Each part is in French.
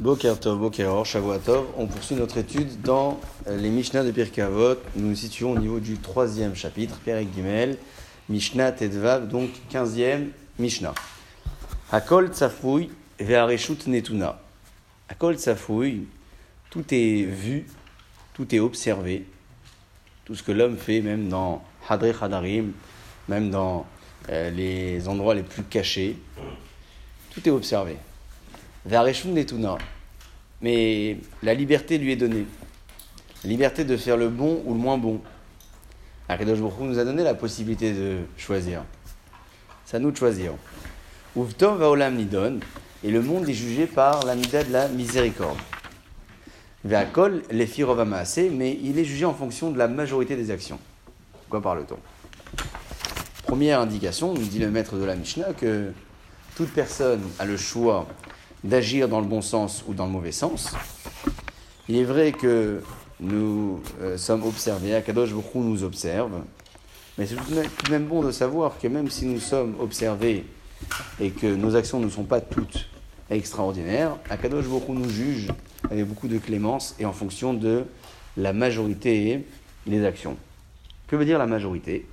Boker Tov, Boker Shavuatov, on poursuit notre étude dans les Mishnah de Pirkei Avot. Nous nous situons au niveau du troisième chapitre, Perek Gimel, Mishnah Tedvav, donc quinzième Mishnah. Hakol Tsafoui Ve'areshut Netuna. Hakol Tsafoui, tout est vu, tout est observé, tout ce que l'homme fait, même dans Hadre Hadarim, même dans euh, les endroits les plus cachés, tout est observé. Mais la liberté lui est donnée. La liberté de faire le bon ou le moins bon. Akadosh Baruch nous a donné la possibilité de choisir. C'est à nous de choisir. Uvtov va nidon. Et le monde est jugé par la mida de la miséricorde. Ve'akol assez, mais il est jugé en fonction de la majorité des actions. Quoi parle-t-on? Première indication, nous dit le maître de la Mishnah, que toute personne a le choix d'agir dans le bon sens ou dans le mauvais sens. Il est vrai que nous euh, sommes observés, Akadosh Baruch nous observe, mais c'est tout de même bon de savoir que même si nous sommes observés et que nos actions ne sont pas toutes extraordinaires, Akadosh Baruch nous juge avec beaucoup de clémence et en fonction de la majorité des actions. Que veut dire la majorité?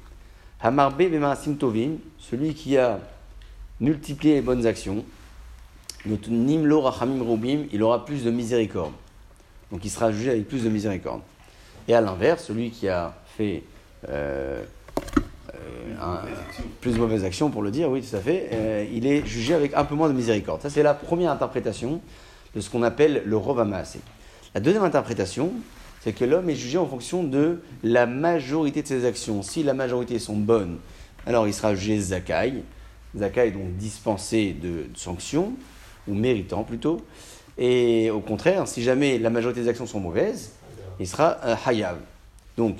Hamarbe Tovim, celui qui a multiplié les bonnes actions, il aura plus de miséricorde. Donc il sera jugé avec plus de miséricorde. Et à l'inverse, celui qui a fait euh, euh, plus de mauvaises actions, pour le dire, oui, tout à fait, euh, il est jugé avec un peu moins de miséricorde. Ça, c'est la première interprétation de ce qu'on appelle le Rovamassé. La deuxième interprétation, c'est que l'homme est jugé en fonction de la majorité de ses actions. Si la majorité sont bonnes, alors il sera jugé Zakai. Zakai, donc dispensé de sanctions ou méritant plutôt. Et au contraire, si jamais la majorité des actions sont mauvaises, il sera un hayav. Donc,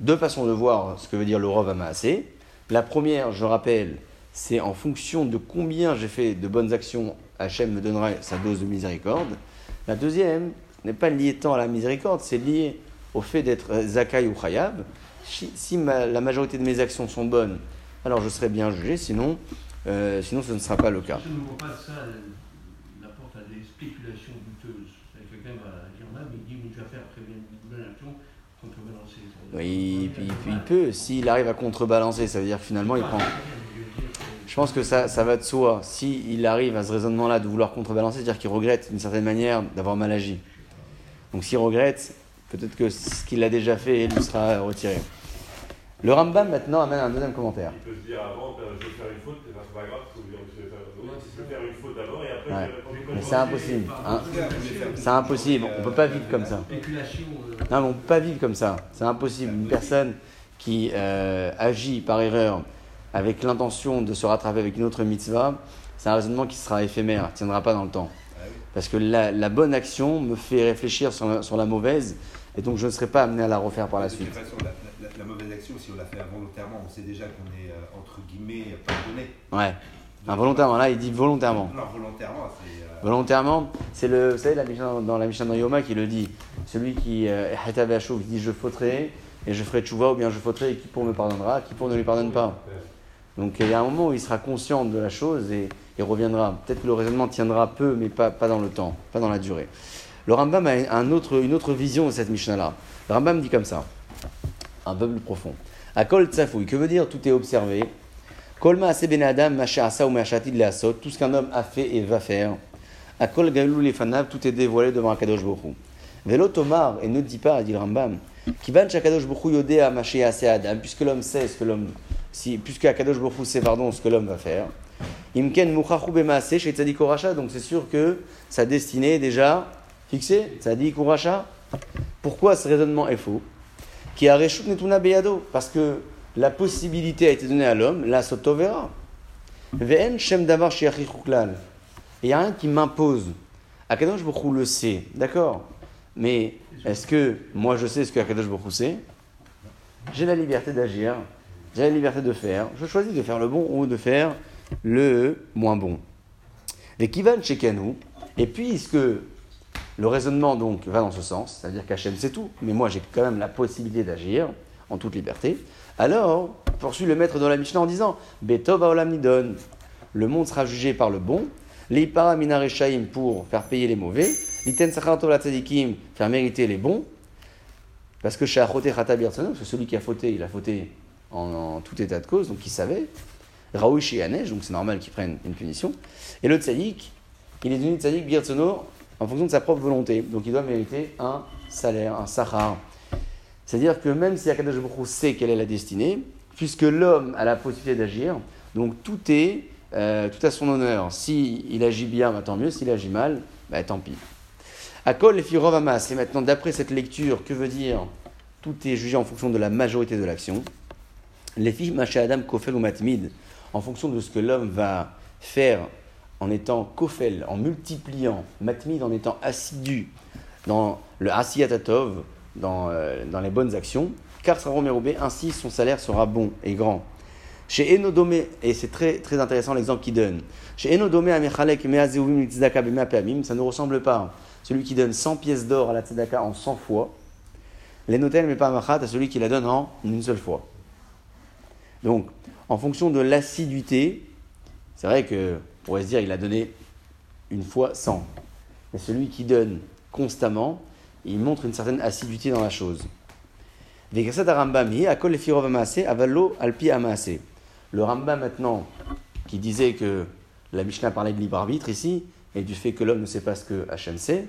deux façons de voir ce que veut dire le rov amassé. La première, je rappelle, c'est en fonction de combien j'ai fait de bonnes actions, Hachem me donnera sa dose de miséricorde. La deuxième n'est pas liée tant à la miséricorde, c'est lié au fait d'être zakai ou hayav. Si, la majorité de mes actions sont bonnes, alors je serai bien jugé, sinon, euh, sinon ce ne sera pas le cas. Je ne vois pas ça des spéculations douteuses. Quelqu'un va dire là, mais il dit, mais tu vas faire très bien une bonne action, contrebalancer. Oui, puis, puis il peut. S'il arrive à contrebalancer, ça veut dire que finalement il prend. Je pense que ça, ça va de soi. S'il arrive à ce raisonnement-là de vouloir contrebalancer, c'est-à-dire qu'il regrette d'une certaine manière d'avoir mal agi. Donc s'il regrette, peut-être que ce qu'il a déjà fait lui sera retiré. Le Rambam maintenant amène un deuxième commentaire. Il peut se dire avant, ben, je vais faire une faute, c'est pas grave, je vais faire une faute d'abord et après ouais. Mais c'est impossible. Hein. C'est impossible. On ne peut pas vivre comme ça. Non, mais on ne peut pas vivre comme ça. C'est impossible. Une personne qui euh, agit par erreur avec l'intention de se rattraper avec une autre mitzvah, c'est un raisonnement qui sera éphémère, ne tiendra pas dans le temps. Parce que la, la bonne action me fait réfléchir sur la, sur la, mauvaise, et donc je ne serai pas amené à la refaire par la suite. Mauvaise action, si on la fait involontairement, on sait déjà qu'on est, euh, entre guillemets, pardonné. Ouais. Involontairement, là, il dit volontairement. Non, volontairement, c'est. Euh... Volontairement, c'est le. Vous savez, la Mishnah, dans la Mishnah dans Yoma qui le dit. Celui qui est euh, dit je fauterai et je ferai tchouva, ou bien je fauterai et qui pour me pardonnera, qui pour ne lui pardonne pas? Donc il y a un moment où il sera conscient de la chose et, il reviendra. Peut-être que le raisonnement tiendra peu, mais pas, pas dans le temps, pas dans la durée. Le Rambam a un autre, une autre vision de cette Mishnah-là. Le Rambam dit comme ça, un peu plus profond. Akol tsafoui, que veut dire tout est observé? Kolma ase ben adam, asa ou asot, tout ce qu'un homme a fait et va faire. Akol galou lefanav, tout est dévoilé devant Akadosh Bokhu. Velo tomar, et ne dis pas, dit le Rambam, Kivan shakadosh Bokhu yodé a ase adam, puisque l'homme sait ce que l'homme, si, puisque Akadosh Bokhu sait, pardon, ce que l'homme va faire. Imken muchachu bemaase chez tzadik donc c'est sûr que sa destinée est déjà fixée, tzadik Pourquoi ce raisonnement est faux? Qui a reshut netuna beyado, parce que la possibilité a été donnée à l'homme, la sotovera. Ve'en shem davar il n'y a rien qui m'impose. Akadosh Baruch le sait, d'accord? Mais est-ce que moi je sais ce que Akadosh Baruch sait? J'ai la liberté d'agir, j'ai la liberté de faire. Je choisis de faire le bon ou de faire le moins bon. Les kivan shekanu, et puisque le raisonnement donc va dans ce sens, c'est-à-dire qu'Hachem sait tout, mais moi j'ai quand même la possibilité d'agir en toute liberté, alors, poursuit le maître dans la Mishnah en disant Betov Nidon. Le monde sera jugé par le bon. L'Ipara Minareshaim pour faire payer les mauvais. L'Iten Sachartov la Tzadikim, faire mériter les bons. Parce que chez parce que celui qui a fauté, il a fauté en, tout état de cause, donc il savait. Raoui donc c'est normal qu'il prenne une punition. Et le Tzadik, il est devenu Tzadik Birtsono en fonction de sa propre volonté. Donc il doit mériter un salaire, un sahar. C'est-à-dire que même si Akadosh sait quelle est la destinée, puisque l'homme a la possibilité d'agir, donc tout est euh, tout à son honneur. S'il il agit bien, bah, tant mieux. S'il agit mal, bah, tant pis. Akol les filles Et maintenant, d'après cette lecture, que veut dire Tout est jugé en fonction de la majorité de l'action? Les filles Adam kofel ou matmid, en fonction de ce que l'homme va faire en étant kofel, en multipliant, matmid en étant assidu dans le asiyatatov, dans, euh, dans les bonnes actions, car ainsi son salaire sera bon et grand. Chez Enodome, et c'est très, très intéressant l'exemple qu'il donne. Chez Enodome, ça ne ressemble pas. Celui qui donne 100 pièces d'or à la tzedaka en 100 fois, l'Enotel pas à celui qui la donne en une seule fois. Donc, en fonction de l'assiduité, c'est vrai que pourrait se dire il a donné une fois 100. Mais celui qui donne constamment, il montre une certaine assiduité dans la chose. Le Rambam maintenant, qui disait que la Mishnah parlait de libre arbitre ici, et du fait que l'homme ne sait pas ce que Hachem sait,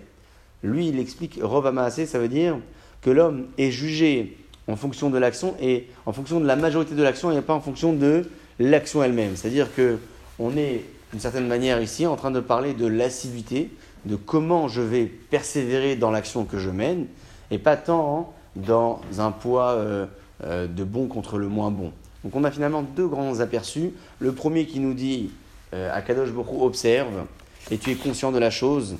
lui il explique Rovamaase, ça veut dire que l'homme est jugé en fonction de l'action et en fonction de la majorité de l'action et pas en fonction de l'action elle-même. C'est-à-dire que on est d'une certaine manière ici en train de parler de l'assiduité, de comment je vais persévérer dans l'action que je mène, et pas tant dans un poids euh, euh, de bon contre le moins bon. Donc on a finalement deux grands aperçus. Le premier qui nous dit euh, Akadosh Bokhu observe et tu es conscient de la chose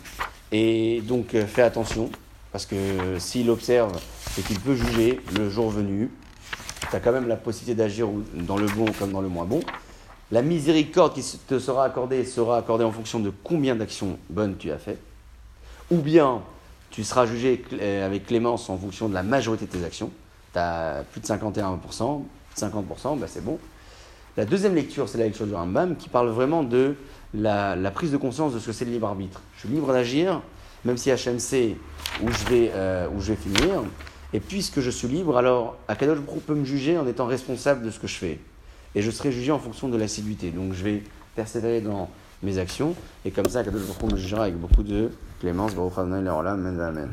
et donc fais attention parce que s'il observe et qu'il peut juger le jour venu, tu as quand même la possibilité d'agir dans le bon comme dans le moins bon. La miséricorde qui te sera accordée sera accordée en fonction de combien d'actions bonnes tu as fait. Ou bien tu seras jugé euh, avec clémence en fonction de la majorité de tes actions. Tu as plus de 51%, 50%, bah c'est bon. La deuxième lecture, c'est la lecture du Rambam qui parle vraiment de la, prise de conscience de ce que c'est le libre arbitre. Je suis libre d'agir, même si HMC où je vais, euh, je vais finir. Et puisque je suis libre, alors Akadosh Baruch peut me juger en étant responsable de ce que je fais. Et je serai jugé en fonction de l'assiduité. Donc je vais persévérer dans mes actions. Et comme ça, Akadosh Baruch me jugera avec beaucoup de clémence. Baruch Amen.